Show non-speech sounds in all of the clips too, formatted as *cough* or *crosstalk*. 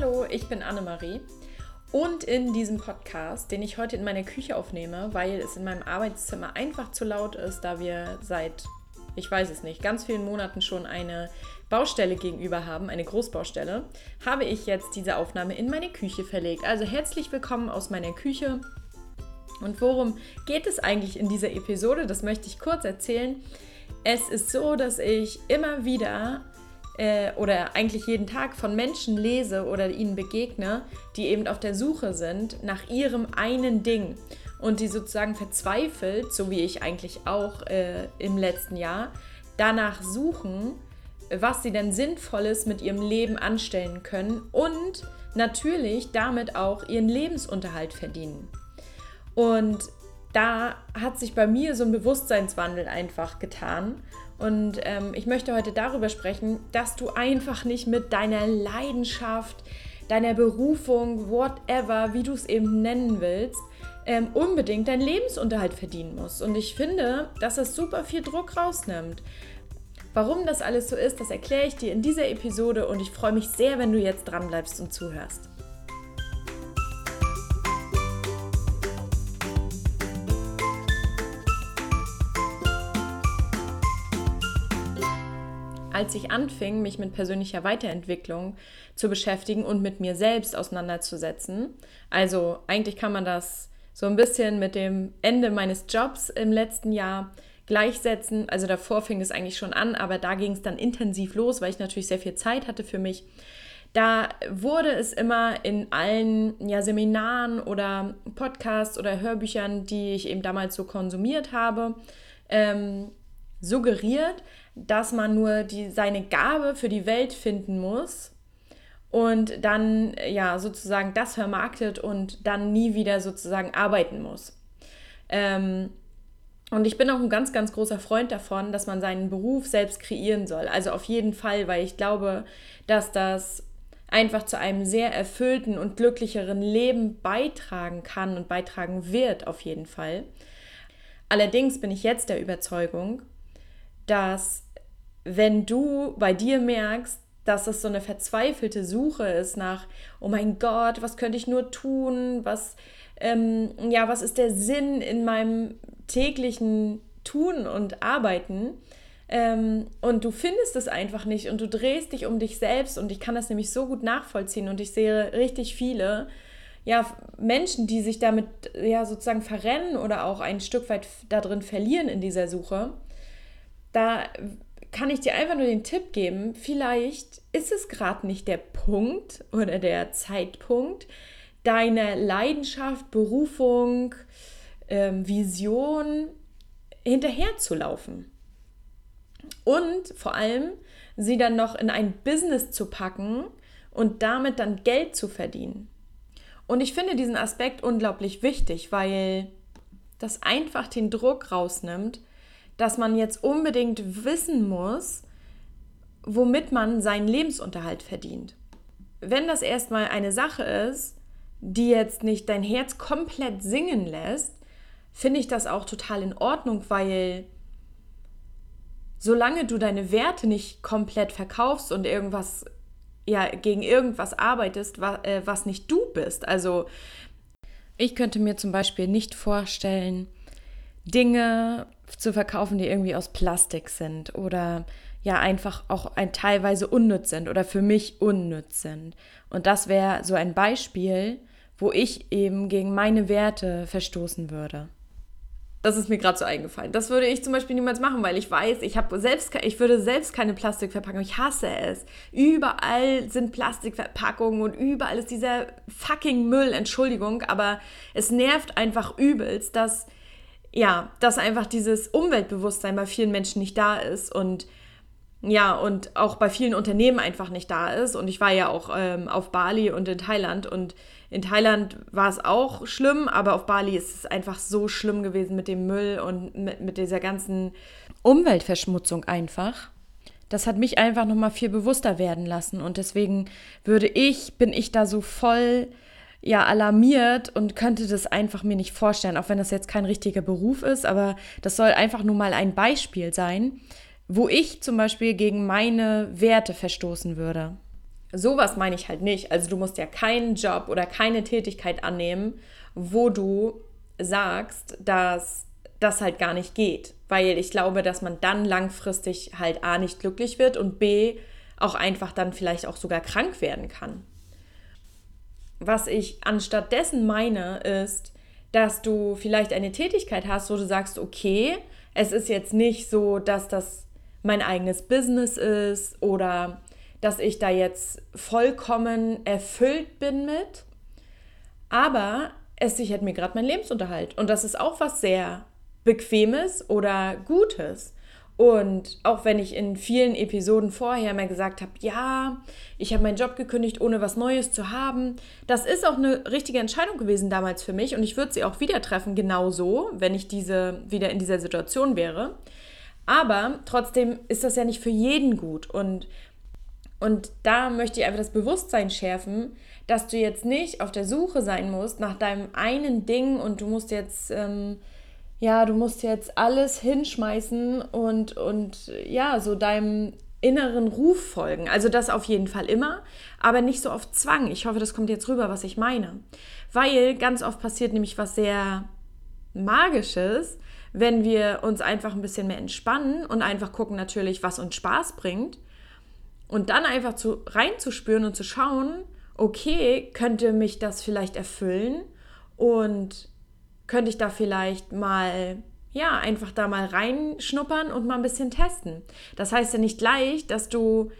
Hallo, ich bin Annemarie und in diesem Podcast, den ich heute in meiner Küche aufnehme, weil es in meinem Arbeitszimmer einfach zu laut ist, da wir seit, ich weiß es nicht, ganz vielen Monaten schon eine Baustelle gegenüber haben, eine Großbaustelle, habe ich jetzt diese Aufnahme in meine Küche verlegt. Also herzlich willkommen aus meiner Küche. Und worum geht es eigentlich in dieser Episode? Das möchte ich kurz erzählen. Es ist so, dass ich immer wieder äh, oder eigentlich jeden Tag von Menschen lese oder ihnen begegne, die eben auf der Suche sind nach ihrem einen Ding und die sozusagen verzweifelt, so wie ich eigentlich auch äh, im letzten Jahr, danach suchen, was sie denn Sinnvolles mit ihrem Leben anstellen können und natürlich damit auch ihren Lebensunterhalt verdienen. Und da hat sich bei mir so ein Bewusstseinswandel einfach getan. Und ähm, ich möchte heute darüber sprechen, dass du einfach nicht mit deiner Leidenschaft, deiner Berufung, whatever, wie du es eben nennen willst, ähm, unbedingt deinen Lebensunterhalt verdienen musst. Und ich finde, dass das super viel Druck rausnimmt. Warum das alles so ist, das erkläre ich dir in dieser Episode und ich freue mich sehr, wenn du jetzt dran bleibst und zuhörst. Als ich anfing, mich mit persönlicher Weiterentwicklung zu beschäftigen und mit mir selbst auseinanderzusetzen. Also eigentlich kann man das so ein bisschen mit dem Ende meines Jobs im letzten Jahr gleichsetzen. Also davor fing es eigentlich schon an, aber da ging es dann intensiv los, weil ich natürlich sehr viel Zeit hatte für mich. Da wurde es immer in allen ja, Seminaren oder Podcasts oder Hörbüchern, die ich eben damals so konsumiert habe, ähm, suggeriert, dass man nur die, seine Gabe für die Welt finden muss und dann ja sozusagen das vermarktet und dann nie wieder sozusagen arbeiten muss. Ähm, und ich bin auch ein ganz, ganz großer Freund davon, dass man seinen Beruf selbst kreieren soll. Also auf jeden Fall, weil ich glaube, dass das einfach zu einem sehr erfüllten und glücklicheren Leben beitragen kann und beitragen wird, auf jeden Fall. Allerdings bin ich jetzt der Überzeugung, dass wenn du bei dir merkst, dass es so eine verzweifelte Suche ist nach, oh mein Gott, was könnte ich nur tun? Was, ähm, ja, was ist der Sinn in meinem täglichen Tun und Arbeiten? Ähm, und du findest es einfach nicht und du drehst dich um dich selbst und ich kann das nämlich so gut nachvollziehen und ich sehe richtig viele ja, Menschen, die sich damit ja sozusagen verrennen oder auch ein Stück weit darin verlieren in dieser Suche da kann ich dir einfach nur den Tipp geben, vielleicht ist es gerade nicht der Punkt oder der Zeitpunkt, deine Leidenschaft, Berufung, ähm, Vision hinterherzulaufen. Und vor allem sie dann noch in ein Business zu packen und damit dann Geld zu verdienen. Und ich finde diesen Aspekt unglaublich wichtig, weil das einfach den Druck rausnimmt, dass man jetzt unbedingt wissen muss, womit man seinen Lebensunterhalt verdient. Wenn das erstmal eine Sache ist, die jetzt nicht dein Herz komplett singen lässt, finde ich das auch total in Ordnung, weil solange du deine Werte nicht komplett verkaufst und irgendwas ja gegen irgendwas arbeitest, was, äh, was nicht du bist. Also ich könnte mir zum Beispiel nicht vorstellen, Dinge zu verkaufen, die irgendwie aus Plastik sind oder ja einfach auch ein, teilweise unnütz sind oder für mich unnütz sind. Und das wäre so ein Beispiel, wo ich eben gegen meine Werte verstoßen würde. Das ist mir gerade so eingefallen. Das würde ich zum Beispiel niemals machen, weil ich weiß, ich selbst, ich würde selbst keine Plastikverpackung. Ich hasse es. Überall sind Plastikverpackungen und überall ist dieser fucking Müll. Entschuldigung, aber es nervt einfach übelst, dass ja, dass einfach dieses Umweltbewusstsein bei vielen Menschen nicht da ist und ja, und auch bei vielen Unternehmen einfach nicht da ist. Und ich war ja auch ähm, auf Bali und in Thailand. Und in Thailand war es auch schlimm, aber auf Bali ist es einfach so schlimm gewesen mit dem Müll und mit, mit dieser ganzen Umweltverschmutzung einfach. Das hat mich einfach nochmal viel bewusster werden lassen. Und deswegen würde ich, bin ich da so voll ja alarmiert und könnte das einfach mir nicht vorstellen, auch wenn das jetzt kein richtiger Beruf ist, aber das soll einfach nur mal ein Beispiel sein, wo ich zum Beispiel gegen meine Werte verstoßen würde. sowas meine ich halt nicht. Also du musst ja keinen Job oder keine Tätigkeit annehmen, wo du sagst, dass das halt gar nicht geht. Weil ich glaube, dass man dann langfristig halt A nicht glücklich wird und B auch einfach dann vielleicht auch sogar krank werden kann. Was ich anstatt dessen meine, ist, dass du vielleicht eine Tätigkeit hast, wo du sagst, okay, es ist jetzt nicht so, dass das mein eigenes Business ist oder dass ich da jetzt vollkommen erfüllt bin mit, aber es sichert mir gerade meinen Lebensunterhalt und das ist auch was sehr Bequemes oder Gutes. Und auch wenn ich in vielen Episoden vorher mal gesagt habe, ja, ich habe meinen Job gekündigt, ohne was Neues zu haben, das ist auch eine richtige Entscheidung gewesen damals für mich und ich würde sie auch wieder treffen, genauso, wenn ich diese wieder in dieser Situation wäre. Aber trotzdem ist das ja nicht für jeden gut und und da möchte ich einfach das Bewusstsein schärfen, dass du jetzt nicht auf der Suche sein musst nach deinem einen Ding und du musst jetzt ähm, ja, du musst jetzt alles hinschmeißen und, und ja, so deinem inneren Ruf folgen. Also das auf jeden Fall immer, aber nicht so auf Zwang. Ich hoffe, das kommt jetzt rüber, was ich meine. Weil ganz oft passiert nämlich was sehr Magisches, wenn wir uns einfach ein bisschen mehr entspannen und einfach gucken natürlich, was uns Spaß bringt. Und dann einfach zu, reinzuspüren und zu schauen, okay, könnte mich das vielleicht erfüllen? Und könnte ich da vielleicht mal, ja, einfach da mal reinschnuppern und mal ein bisschen testen. Das heißt ja nicht gleich, dass du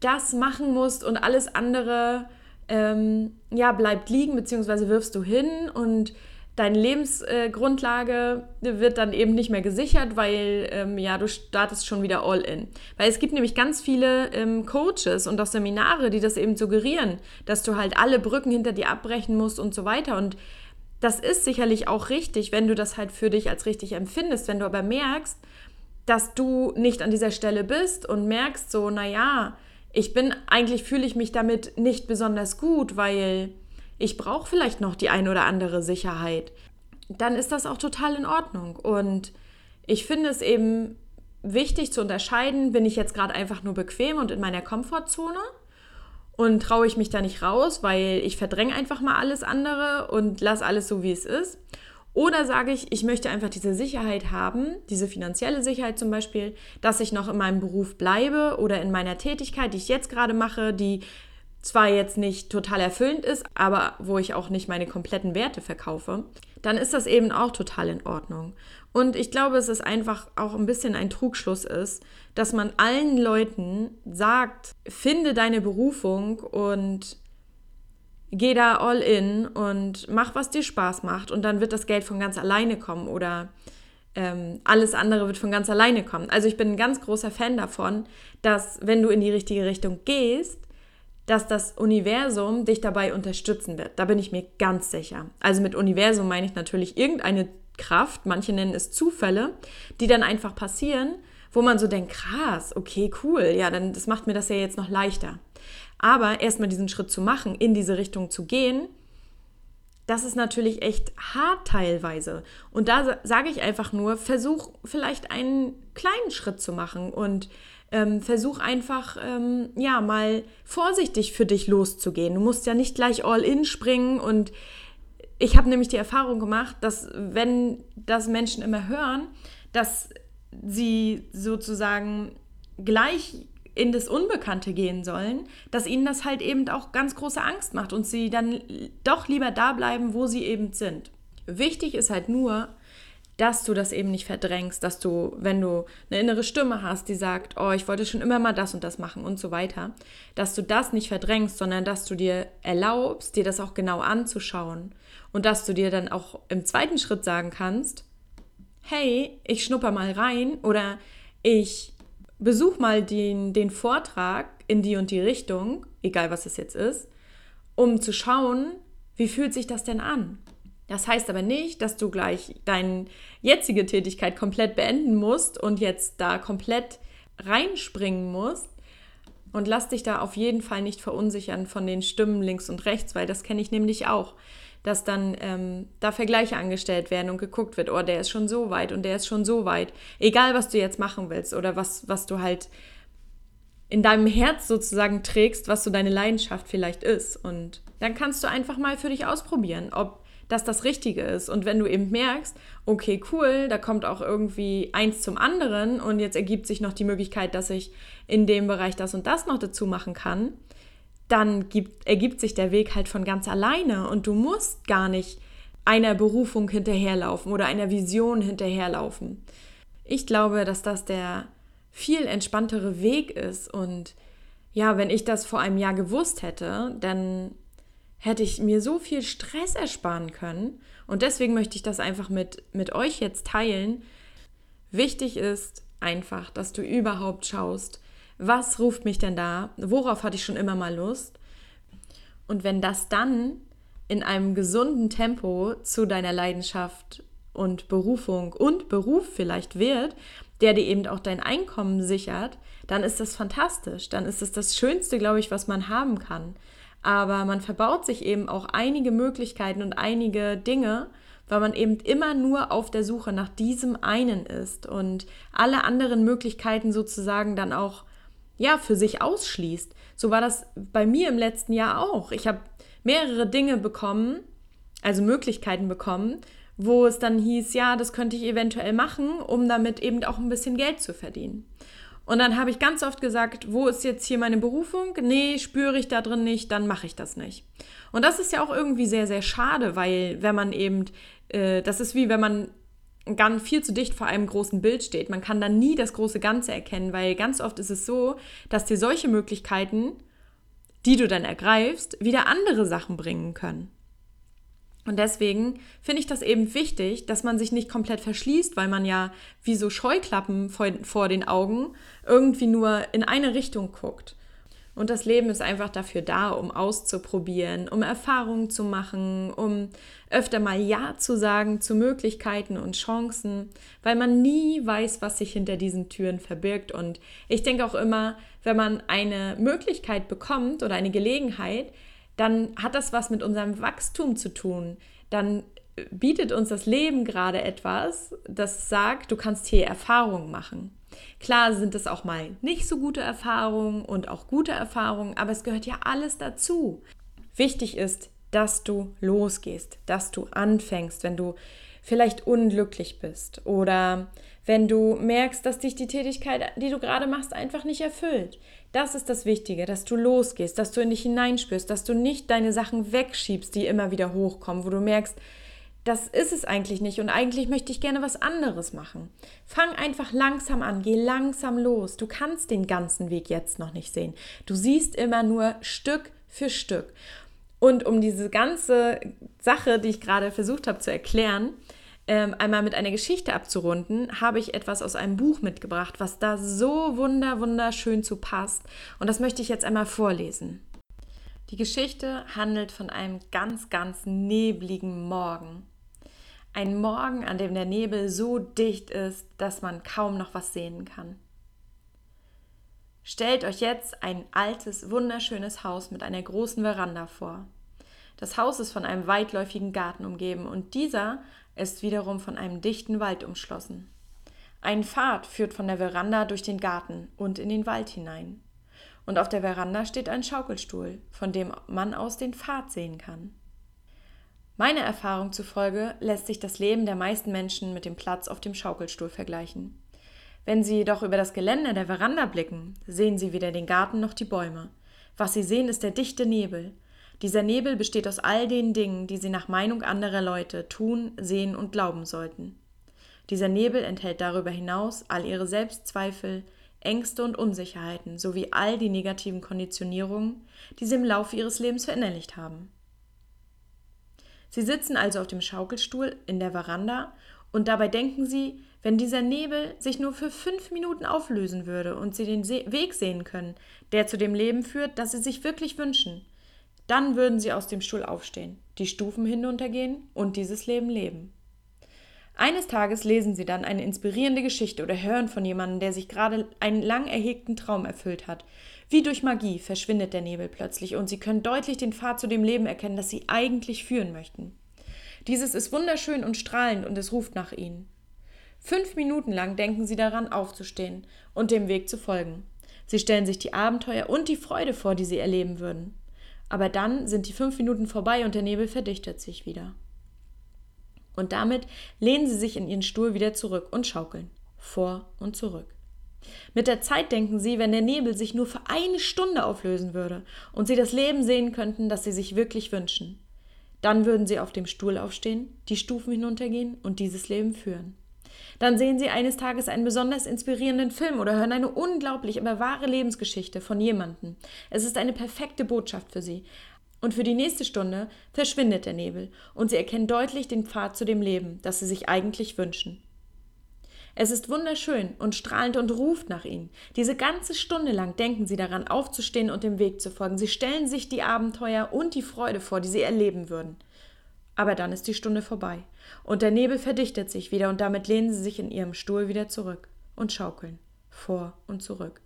das machen musst und alles andere, ähm, ja, bleibt liegen, beziehungsweise wirfst du hin und deine Lebensgrundlage äh, wird dann eben nicht mehr gesichert, weil ähm, ja, du startest schon wieder all in. Weil es gibt nämlich ganz viele ähm, Coaches und auch Seminare, die das eben suggerieren, dass du halt alle Brücken hinter dir abbrechen musst und so weiter. Und das ist sicherlich auch richtig, wenn du das halt für dich als richtig empfindest. Wenn du aber merkst, dass du nicht an dieser Stelle bist und merkst so, naja, ich bin, eigentlich fühle ich mich damit nicht besonders gut, weil ich brauche vielleicht noch die ein oder andere Sicherheit, dann ist das auch total in Ordnung. Und ich finde es eben wichtig zu unterscheiden, bin ich jetzt gerade einfach nur bequem und in meiner Komfortzone und traue ich mich da nicht raus, weil ich verdränge einfach mal alles andere und lasse alles so, wie es ist. Oder sage ich, ich möchte einfach diese Sicherheit haben, diese finanzielle Sicherheit zum Beispiel, dass ich noch in meinem Beruf bleibe oder in meiner Tätigkeit, die ich jetzt gerade mache, die zwar jetzt nicht total erfüllend ist, aber wo ich auch nicht meine kompletten Werte verkaufe, dann ist das eben auch total in Ordnung. Und ich glaube, es ist einfach auch ein bisschen ein Trugschluss ist, dass man allen Leuten sagt, finde deine Berufung und geh da all in und mach, was dir Spaß macht und dann wird das Geld von ganz alleine kommen oder ähm, alles andere wird von ganz alleine kommen. Also ich bin ein ganz großer Fan davon, dass wenn du in die richtige Richtung gehst, dass das Universum dich dabei unterstützen wird. Da bin ich mir ganz sicher. Also mit Universum meine ich natürlich irgendeine Kraft, manche nennen es Zufälle, die dann einfach passieren, wo man so denkt, krass, okay, cool, ja, dann das macht mir das ja jetzt noch leichter. Aber erstmal diesen Schritt zu machen, in diese Richtung zu gehen, das ist natürlich echt hart teilweise. Und da sage ich einfach nur, versuch vielleicht einen kleinen Schritt zu machen und ähm, versuch einfach, ähm, ja, mal vorsichtig für dich loszugehen. Du musst ja nicht gleich all in springen und ich habe nämlich die Erfahrung gemacht, dass wenn das Menschen immer hören, dass sie sozusagen gleich in das Unbekannte gehen sollen, dass ihnen das halt eben auch ganz große Angst macht und sie dann doch lieber da bleiben, wo sie eben sind. Wichtig ist halt nur, dass du das eben nicht verdrängst, dass du, wenn du eine innere Stimme hast, die sagt, oh, ich wollte schon immer mal das und das machen und so weiter, dass du das nicht verdrängst, sondern dass du dir erlaubst, dir das auch genau anzuschauen und dass du dir dann auch im zweiten Schritt sagen kannst, hey, ich schnupper mal rein oder ich besuch mal den, den Vortrag in die und die Richtung, egal was es jetzt ist, um zu schauen, wie fühlt sich das denn an? Das heißt aber nicht, dass du gleich deine jetzige Tätigkeit komplett beenden musst und jetzt da komplett reinspringen musst. Und lass dich da auf jeden Fall nicht verunsichern von den Stimmen links und rechts, weil das kenne ich nämlich auch, dass dann ähm, da Vergleiche angestellt werden und geguckt wird, oh, der ist schon so weit und der ist schon so weit. Egal, was du jetzt machen willst oder was, was du halt in deinem Herz sozusagen trägst, was so deine Leidenschaft vielleicht ist. Und dann kannst du einfach mal für dich ausprobieren, ob das das Richtige ist. Und wenn du eben merkst, okay, cool, da kommt auch irgendwie eins zum anderen und jetzt ergibt sich noch die Möglichkeit, dass ich in dem Bereich das und das noch dazu machen kann, dann gibt, ergibt sich der Weg halt von ganz alleine und du musst gar nicht einer Berufung hinterherlaufen oder einer Vision hinterherlaufen. Ich glaube, dass das der viel entspanntere Weg ist und ja, wenn ich das vor einem Jahr gewusst hätte, dann hätte ich mir so viel Stress ersparen können. Und deswegen möchte ich das einfach mit, mit euch jetzt teilen. Wichtig ist einfach, dass du überhaupt schaust, was ruft mich denn da, worauf hatte ich schon immer mal Lust. Und wenn das dann in einem gesunden Tempo zu deiner Leidenschaft und Berufung und Beruf vielleicht wird, der dir eben auch dein Einkommen sichert, dann ist das fantastisch. Dann ist es das Schönste, glaube ich, was man haben kann aber man verbaut sich eben auch einige Möglichkeiten und einige Dinge, weil man eben immer nur auf der Suche nach diesem einen ist und alle anderen Möglichkeiten sozusagen dann auch ja für sich ausschließt. So war das bei mir im letzten Jahr auch. Ich habe mehrere Dinge bekommen, also Möglichkeiten bekommen, wo es dann hieß, ja, das könnte ich eventuell machen, um damit eben auch ein bisschen Geld zu verdienen. Und dann habe ich ganz oft gesagt, wo ist jetzt hier meine Berufung? Nee, spüre ich da drin nicht, dann mache ich das nicht. Und das ist ja auch irgendwie sehr, sehr schade, weil wenn man eben, äh, das ist wie wenn man ganz viel zu dicht vor einem großen Bild steht. Man kann dann nie das große Ganze erkennen, weil ganz oft ist es so, dass dir solche Möglichkeiten, die du dann ergreifst, wieder andere Sachen bringen können. Und deswegen finde ich das eben wichtig, dass man sich nicht komplett verschließt, weil man ja wie so Scheuklappen vor, vor den Augen irgendwie nur in eine Richtung guckt. Und das Leben ist einfach dafür da, um auszuprobieren, um Erfahrungen zu machen, um öfter mal Ja zu sagen zu Möglichkeiten und Chancen, weil man nie weiß, was sich hinter diesen Türen verbirgt. Und ich denke auch immer, wenn man eine Möglichkeit bekommt oder eine Gelegenheit, dann hat das was mit unserem Wachstum zu tun. Dann bietet uns das Leben gerade etwas, das sagt, du kannst hier Erfahrungen machen. Klar sind es auch mal nicht so gute Erfahrungen und auch gute Erfahrungen, aber es gehört ja alles dazu. Wichtig ist, dass du losgehst, dass du anfängst, wenn du vielleicht unglücklich bist oder wenn du merkst, dass dich die Tätigkeit, die du gerade machst, einfach nicht erfüllt. Das ist das Wichtige, dass du losgehst, dass du in dich hineinspürst, dass du nicht deine Sachen wegschiebst, die immer wieder hochkommen, wo du merkst, das ist es eigentlich nicht und eigentlich möchte ich gerne was anderes machen. Fang einfach langsam an, geh langsam los. Du kannst den ganzen Weg jetzt noch nicht sehen. Du siehst immer nur Stück für Stück. Und um diese ganze Sache, die ich gerade versucht habe zu erklären, ähm, einmal mit einer Geschichte abzurunden, habe ich etwas aus einem Buch mitgebracht, was da so wunder, wunderschön zu passt. Und das möchte ich jetzt einmal vorlesen. Die Geschichte handelt von einem ganz, ganz nebligen Morgen. Ein Morgen, an dem der Nebel so dicht ist, dass man kaum noch was sehen kann. Stellt euch jetzt ein altes, wunderschönes Haus mit einer großen Veranda vor. Das Haus ist von einem weitläufigen Garten umgeben und dieser ist wiederum von einem dichten Wald umschlossen. Ein Pfad führt von der Veranda durch den Garten und in den Wald hinein. Und auf der Veranda steht ein Schaukelstuhl, von dem man aus den Pfad sehen kann. Meiner Erfahrung zufolge lässt sich das Leben der meisten Menschen mit dem Platz auf dem Schaukelstuhl vergleichen. Wenn sie jedoch über das Geländer der Veranda blicken, sehen sie weder den Garten noch die Bäume. Was sie sehen, ist der dichte Nebel, dieser Nebel besteht aus all den Dingen, die sie nach Meinung anderer Leute tun, sehen und glauben sollten. Dieser Nebel enthält darüber hinaus all ihre Selbstzweifel, Ängste und Unsicherheiten sowie all die negativen Konditionierungen, die sie im Laufe ihres Lebens verinnerlicht haben. Sie sitzen also auf dem Schaukelstuhl in der Veranda und dabei denken sie, wenn dieser Nebel sich nur für fünf Minuten auflösen würde und sie den Weg sehen können, der zu dem Leben führt, das sie sich wirklich wünschen, dann würden sie aus dem Stuhl aufstehen, die Stufen hinuntergehen und dieses Leben leben. Eines Tages lesen sie dann eine inspirierende Geschichte oder hören von jemandem, der sich gerade einen lang erhegten Traum erfüllt hat. Wie durch Magie verschwindet der Nebel plötzlich und sie können deutlich den Pfad zu dem Leben erkennen, das sie eigentlich führen möchten. Dieses ist wunderschön und strahlend und es ruft nach ihnen. Fünf Minuten lang denken sie daran, aufzustehen und dem Weg zu folgen. Sie stellen sich die Abenteuer und die Freude vor, die sie erleben würden. Aber dann sind die fünf Minuten vorbei und der Nebel verdichtet sich wieder. Und damit lehnen sie sich in ihren Stuhl wieder zurück und schaukeln. Vor und zurück. Mit der Zeit denken sie, wenn der Nebel sich nur für eine Stunde auflösen würde und sie das Leben sehen könnten, das sie sich wirklich wünschen. Dann würden sie auf dem Stuhl aufstehen, die Stufen hinuntergehen und dieses Leben führen. Dann sehen sie eines Tages einen besonders inspirierenden Film oder hören eine unglaublich, aber wahre Lebensgeschichte von jemandem. Es ist eine perfekte Botschaft für sie. Und für die nächste Stunde verschwindet der Nebel und sie erkennen deutlich den Pfad zu dem Leben, das sie sich eigentlich wünschen. Es ist wunderschön und strahlend und ruft nach ihnen. Diese ganze Stunde lang denken sie daran, aufzustehen und dem Weg zu folgen. Sie stellen sich die Abenteuer und die Freude vor, die sie erleben würden. Aber dann ist die Stunde vorbei und der Nebel verdichtet sich wieder und damit lehnen sie sich in ihrem Stuhl wieder zurück und schaukeln vor und zurück.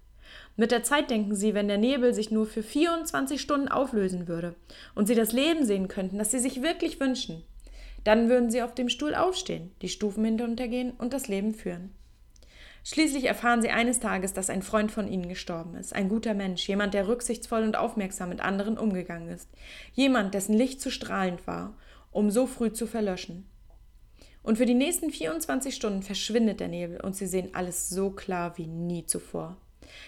Mit der Zeit denken sie, wenn der Nebel sich nur für 24 Stunden auflösen würde und sie das Leben sehen könnten, das sie sich wirklich wünschen, dann würden sie auf dem Stuhl aufstehen, die Stufen hinuntergehen und das Leben führen. Schließlich erfahren sie eines Tages, dass ein Freund von ihnen gestorben ist, ein guter Mensch, jemand, der rücksichtsvoll und aufmerksam mit anderen umgegangen ist, jemand, dessen Licht zu strahlend war, um so früh zu verlöschen. Und für die nächsten 24 Stunden verschwindet der Nebel und sie sehen alles so klar wie nie zuvor.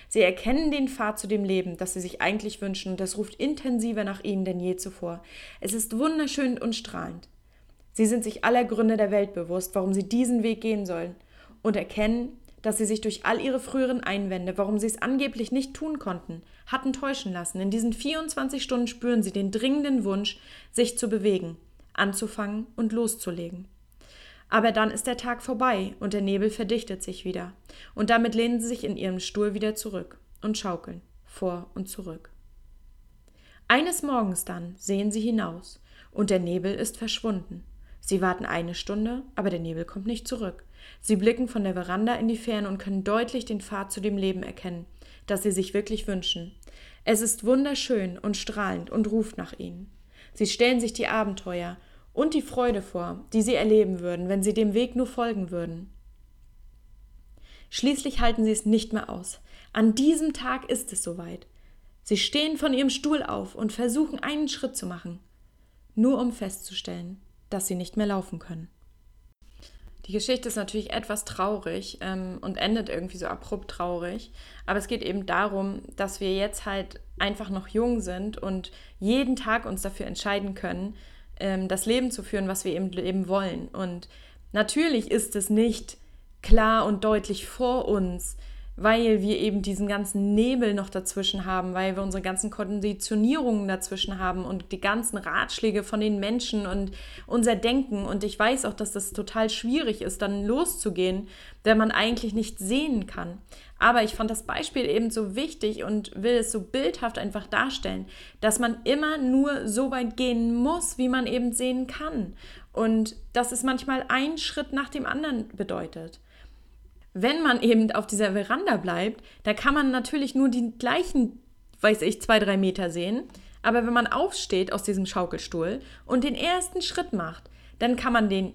Sie erkennen den Pfad zu dem Leben, das sie sich eigentlich wünschen, und das ruft intensiver nach ihnen denn je zuvor. Es ist wunderschön und strahlend. Sie sind sich aller Gründe der Welt bewusst, warum sie diesen Weg gehen sollen und erkennen, dass sie sich durch all ihre früheren Einwände, warum sie es angeblich nicht tun konnten, hatten täuschen lassen. In diesen 24 Stunden spüren sie den dringenden Wunsch, sich zu bewegen, anzufangen und loszulegen. Aber dann ist der Tag vorbei und der Nebel verdichtet sich wieder. Und damit lehnen sie sich in ihrem Stuhl wieder zurück und schaukeln vor und zurück. Eines Morgens dann sehen sie hinaus und der Nebel ist verschwunden. Sie warten eine Stunde, aber der Nebel kommt nicht zurück. Sie blicken von der Veranda in die Ferne und können deutlich den Pfad zu dem Leben erkennen, das sie sich wirklich wünschen. Es ist wunderschön und strahlend und ruft nach ihnen. Sie stellen sich die Abenteuer und die Freude vor, die sie erleben würden, wenn sie dem Weg nur folgen würden. Schließlich halten sie es nicht mehr aus. An diesem Tag ist es soweit. Sie stehen von ihrem Stuhl auf und versuchen einen Schritt zu machen, nur um festzustellen, dass sie nicht mehr laufen können. Die Geschichte ist natürlich etwas traurig ähm, und endet irgendwie so abrupt traurig. Aber es geht eben darum, dass wir jetzt halt einfach noch jung sind und jeden Tag uns dafür entscheiden können, ähm, das Leben zu führen, was wir eben leben wollen. Und natürlich ist es nicht klar und deutlich vor uns, weil wir eben diesen ganzen Nebel noch dazwischen haben, weil wir unsere ganzen Konditionierungen dazwischen haben und die ganzen Ratschläge von den Menschen und unser Denken. Und ich weiß auch, dass das total schwierig ist, dann loszugehen, wenn man eigentlich nicht sehen kann. Aber ich fand das Beispiel eben so wichtig und will es so bildhaft einfach darstellen, dass man immer nur so weit gehen muss, wie man eben sehen kann. Und dass es manchmal ein Schritt nach dem anderen bedeutet wenn man eben auf dieser Veranda bleibt, da kann man natürlich nur die gleichen, weiß ich, zwei, drei Meter sehen. Aber wenn man aufsteht aus diesem Schaukelstuhl und den ersten Schritt macht, dann kann man den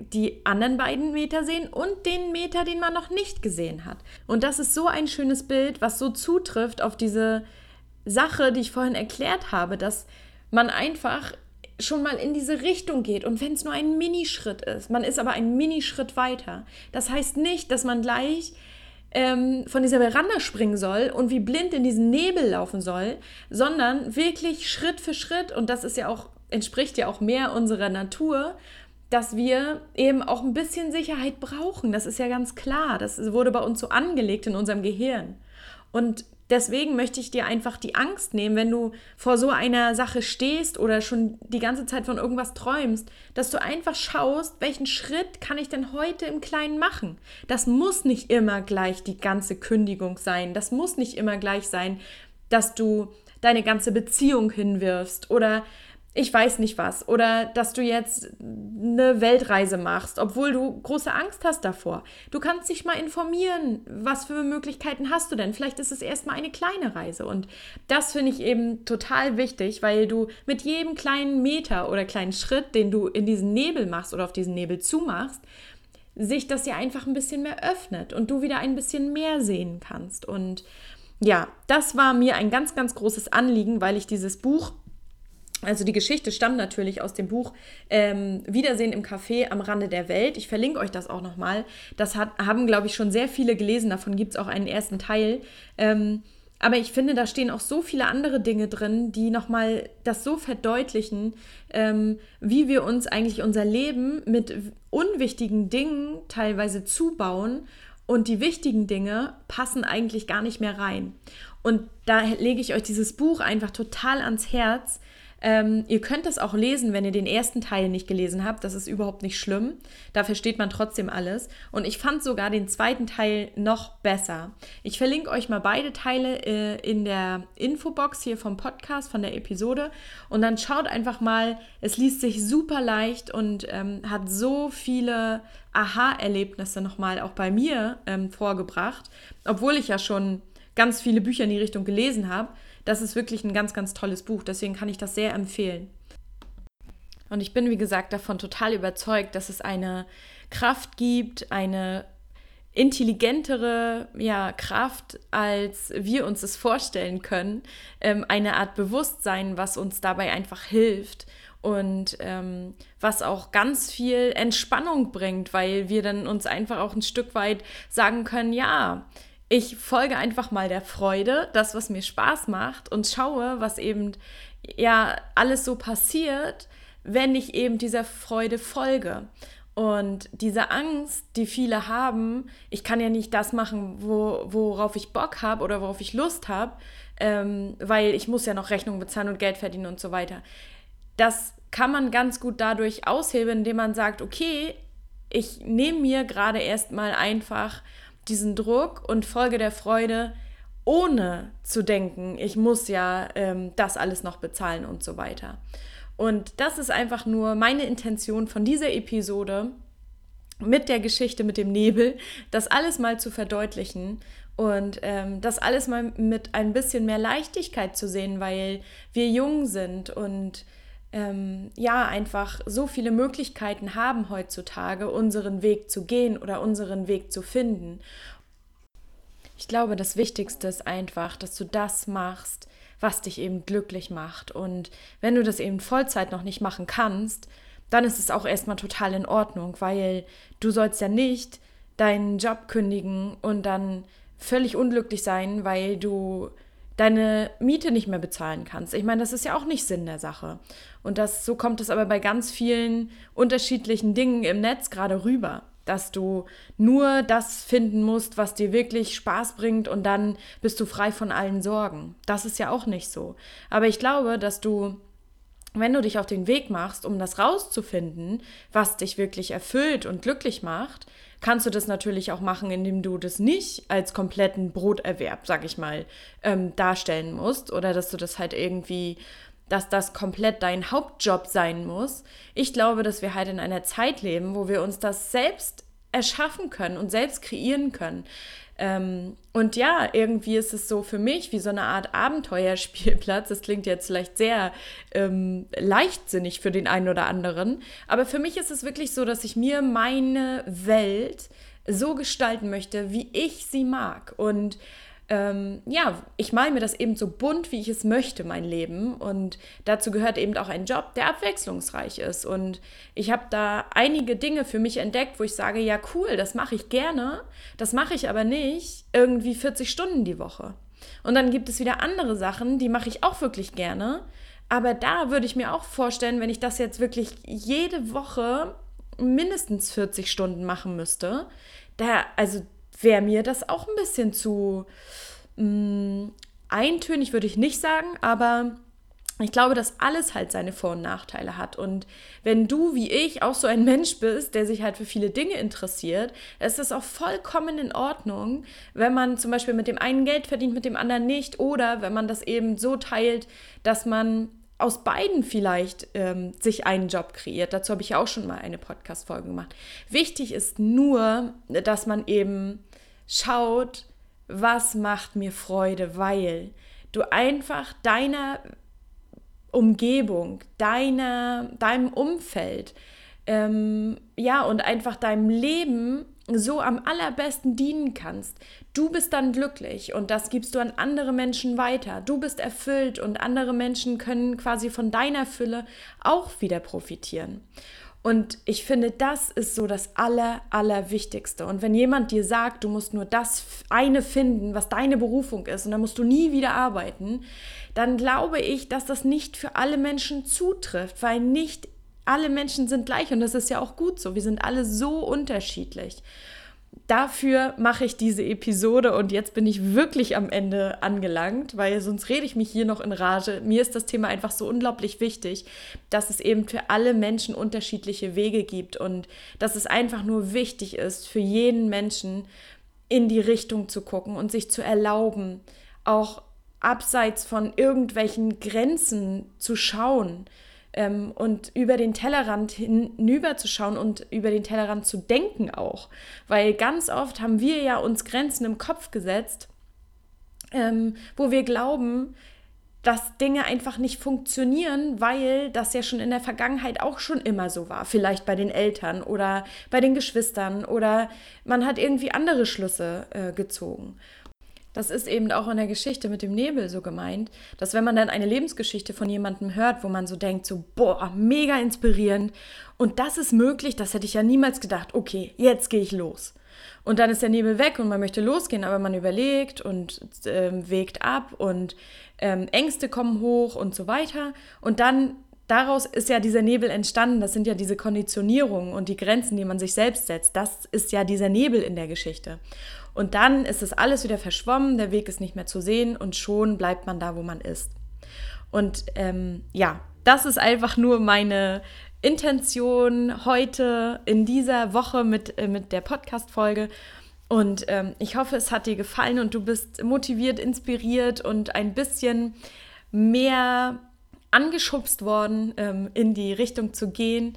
die anderen beiden Meter sehen und den Meter, den man noch nicht gesehen hat. Und das ist so ein schönes Bild, was so zutrifft auf diese Sache, die ich vorhin erklärt habe, dass man einfach schon mal in diese Richtung geht und wenn es nur ein Minischritt ist, man ist aber ein Minischritt weiter. Das heißt nicht, dass man gleich ähm, von dieser Veranda springen soll und wie blind in diesen Nebel laufen soll, sondern wirklich Schritt für Schritt und das ist ja auch entspricht ja auch mehr unserer Natur, dass wir eben auch ein bisschen Sicherheit brauchen. Das ist ja ganz klar. Das wurde bei uns so angelegt in unserem Gehirn. Und deswegen möchte ich dir einfach die Angst nehmen, wenn du vor so einer Sache stehst oder schon die ganze Zeit von irgendwas träumst, dass du einfach schaust, welchen Schritt kann ich denn heute im Kleinen machen. Das muss nicht immer gleich die ganze Kündigung sein. Das muss nicht immer gleich sein, dass du deine ganze Beziehung hinwirfst oder ich weiß nicht was oder dass du jetzt eine Weltreise machst, obwohl du große Angst hast davor. Du kannst dich mal informieren, was für Möglichkeiten hast du denn? Vielleicht ist es erstmal eine kleine Reise und das finde ich eben total wichtig, weil du mit jedem kleinen Meter oder kleinen Schritt, den du in diesen Nebel machst oder auf diesen Nebel zumachst, sich das ja einfach ein bisschen mehr öffnet und du wieder ein bisschen mehr sehen kannst und ja, das war mir ein ganz, ganz großes Anliegen, weil ich dieses Buch also die Geschichte stammt natürlich aus dem Buch ähm, Wiedersehen im Café am Rande der Welt. Ich verlinke euch das auch nochmal. Das hat, haben, glaube ich, schon sehr viele gelesen. Davon gibt es auch einen ersten Teil. Ähm, aber ich finde, da stehen auch so viele andere Dinge drin, die nochmal das so verdeutlichen, ähm, wie wir uns eigentlich unser Leben mit unwichtigen Dingen teilweise zubauen und die wichtigen Dinge passen eigentlich gar nicht mehr rein. Und da lege ich euch dieses Buch einfach total ans Herz, ähm, ihr könnt das auch lesen, wenn ihr den ersten Teil nicht gelesen habt. Das ist überhaupt nicht schlimm. Da versteht man trotzdem alles. Und ich fand sogar den zweiten Teil noch besser. Ich verlinke euch mal beide Teile äh, in der Infobox hier vom Podcast, von der Episode. Und dann schaut einfach mal, es liest sich super leicht und ähm, hat so viele Aha-Erlebnisse nochmal auch bei mir ähm, vorgebracht. Obwohl ich ja schon ganz viele Bücher in die Richtung gelesen habe. Das ist wirklich ein ganz, ganz tolles Buch. Deswegen kann ich das sehr empfehlen. Und ich bin, wie gesagt, davon total überzeugt, dass es eine Kraft gibt, eine intelligentere ja, Kraft, als wir uns es vorstellen können. Ähm, eine Art Bewusstsein, was uns dabei einfach hilft und ähm, was auch ganz viel Entspannung bringt, weil wir dann uns einfach auch ein Stück weit sagen können, ja, ich folge einfach mal der Freude, das, was mir Spaß macht und schaue, was eben ja alles so passiert, wenn ich eben dieser Freude folge. Und diese Angst, die viele haben, ich kann ja nicht das machen, wo, worauf ich Bock habe oder worauf ich Lust habe, ähm, weil ich muss ja noch Rechnungen bezahlen und Geld verdienen und so weiter. Das kann man ganz gut dadurch aushebeln, indem man sagt, okay, ich nehme mir gerade erstmal einfach diesen Druck und folge der Freude, ohne zu denken, ich muss ja ähm, das alles noch bezahlen und so weiter. Und das ist einfach nur meine Intention von dieser Episode mit der Geschichte mit dem Nebel, das alles mal zu verdeutlichen und ähm, das alles mal mit ein bisschen mehr Leichtigkeit zu sehen, weil wir jung sind und ähm, ja einfach so viele Möglichkeiten haben heutzutage, unseren Weg zu gehen oder unseren Weg zu finden. Ich glaube, das Wichtigste ist einfach, dass du das machst, was dich eben glücklich macht. Und wenn du das eben Vollzeit noch nicht machen kannst, dann ist es auch erstmal total in Ordnung, weil du sollst ja nicht deinen Job kündigen und dann völlig unglücklich sein, weil du deine Miete nicht mehr bezahlen kannst. Ich meine, das ist ja auch nicht Sinn der Sache. Und das, so kommt es aber bei ganz vielen unterschiedlichen Dingen im Netz gerade rüber, dass du nur das finden musst, was dir wirklich Spaß bringt und dann bist du frei von allen Sorgen. Das ist ja auch nicht so. Aber ich glaube, dass du wenn du dich auf den Weg machst, um das rauszufinden, was dich wirklich erfüllt und glücklich macht, kannst du das natürlich auch machen, indem du das nicht als kompletten Broterwerb, sag ich mal, ähm, darstellen musst oder dass du das halt irgendwie, dass das komplett dein Hauptjob sein muss. Ich glaube, dass wir halt in einer Zeit leben, wo wir uns das selbst erschaffen können und selbst kreieren können. Ähm, und ja, irgendwie ist es so für mich wie so eine Art Abenteuerspielplatz. Das klingt jetzt vielleicht sehr ähm, leichtsinnig für den einen oder anderen. Aber für mich ist es wirklich so, dass ich mir meine Welt so gestalten möchte, wie ich sie mag. Und ähm, ja, ich male mir das eben so bunt, wie ich es möchte, mein Leben. Und dazu gehört eben auch ein Job, der abwechslungsreich ist. Und ich habe da einige Dinge für mich entdeckt, wo ich sage, ja cool, das mache ich gerne, das mache ich aber nicht irgendwie 40 Stunden die Woche. Und dann gibt es wieder andere Sachen, die mache ich auch wirklich gerne. Aber da würde ich mir auch vorstellen, wenn ich das jetzt wirklich jede Woche mindestens 40 Stunden machen müsste, da, also wäre mir das auch ein bisschen zu mh, mm, eintönig, würde ich nicht sagen, aber ich glaube, dass alles halt seine Vor- und Nachteile hat. Und wenn du wie ich auch so ein *laughs* Mensch bist, der sich halt für viele Dinge interessiert, ist es auch vollkommen in Ordnung, wenn man zum Beispiel mit dem einen Geld verdient, mit dem anderen nicht. Oder wenn man das eben so teilt, dass man aus beiden vielleicht ähm, sich einen Job kreiert. Dazu habe ich ja auch schon mal eine Podcast-Folge gemacht. Wichtig ist nur, dass man eben schaut, was macht mir Freude, weil du einfach deiner Umgebung, deiner, deinem Umfeld, ähm, ja, und einfach deinem Leben so am allerbesten dienen kannst, du bist dann glücklich und das gibst du an andere Menschen weiter. Du bist erfüllt und andere Menschen können quasi von deiner Fülle auch wieder profitieren. Und ich finde, das ist so das Aller, Allerwichtigste. Und wenn jemand dir sagt, du musst nur das eine finden, was deine Berufung ist, und dann musst du nie wieder arbeiten, dann glaube ich, dass das nicht für alle Menschen zutrifft, weil nicht alle Menschen sind gleich und das ist ja auch gut so. Wir sind alle so unterschiedlich dafür mache ich diese Episode und jetzt bin ich wirklich am Ende angelangt, weil sonst rede ich mich hier noch in Rage. Mir ist das Thema einfach so unglaublich wichtig, dass es eben für alle Menschen unterschiedliche Wege gibt und dass es einfach nur wichtig ist, für jeden Menschen in die Richtung zu gucken und sich zu erlauben, auch abseits von irgendwelchen Grenzen zu schauen ähm, und über den Tellerrand hinüber zu schauen und über den Tellerrand zu denken auch. Weil ganz oft haben wir ja uns Grenzen im Kopf gesetzt, ähm, wo wir glauben, dass Dinge einfach nicht funktionieren, weil das ja schon in der Vergangenheit auch schon immer so war. Vielleicht bei den Eltern oder bei den Geschwistern oder man hat irgendwie andere Schlüsse äh, gezogen. Das ist eben auch in der Geschichte mit dem Nebel so gemeint, dass wenn man dann eine Lebensgeschichte von jemandem hört, wo man so denkt, so, boah, mega inspirierend und das ist möglich, das hätte ich ja niemals gedacht, okay, jetzt gehe ich los. Und dann ist der Nebel weg und man möchte losgehen, aber man überlegt und äh, wägt ab und ähm, Ängste kommen hoch und so weiter. Und dann daraus ist ja dieser Nebel entstanden. Das sind ja diese Konditionierungen und die Grenzen, die man sich selbst setzt. Das ist ja dieser Nebel in der Geschichte. Und dann ist es alles wieder verschwommen, der Weg ist nicht mehr zu sehen und schon bleibt man da, wo man ist. Und ähm, ja, das ist einfach nur meine Intention heute in dieser Woche mit, äh, mit der Podcast-Folge. Und ähm, ich hoffe, es hat dir gefallen und du bist motiviert, inspiriert und ein bisschen mehr angeschubst worden, ähm, in die Richtung zu gehen,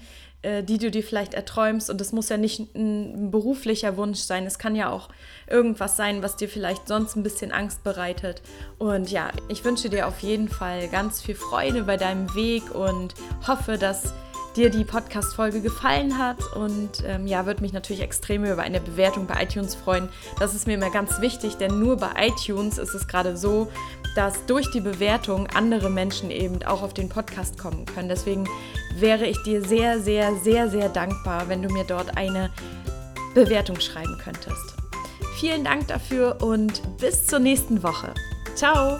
die du dir vielleicht erträumst. Und es muss ja nicht ein beruflicher Wunsch sein. Es kann ja auch irgendwas sein, was dir vielleicht sonst ein bisschen Angst bereitet. Und ja, ich wünsche dir auf jeden Fall ganz viel Freude bei deinem Weg und hoffe, dass dir die Podcast-Folge gefallen hat. Und ähm, ja, würde mich natürlich extrem über eine Bewertung bei iTunes freuen. Das ist mir immer ganz wichtig, denn nur bei iTunes ist es gerade so, dass durch die Bewertung andere Menschen eben auch auf den Podcast kommen können. Deswegen wäre ich dir sehr, sehr, sehr, sehr dankbar, wenn du mir dort eine Bewertung schreiben könntest. Vielen Dank dafür und bis zur nächsten Woche. Ciao!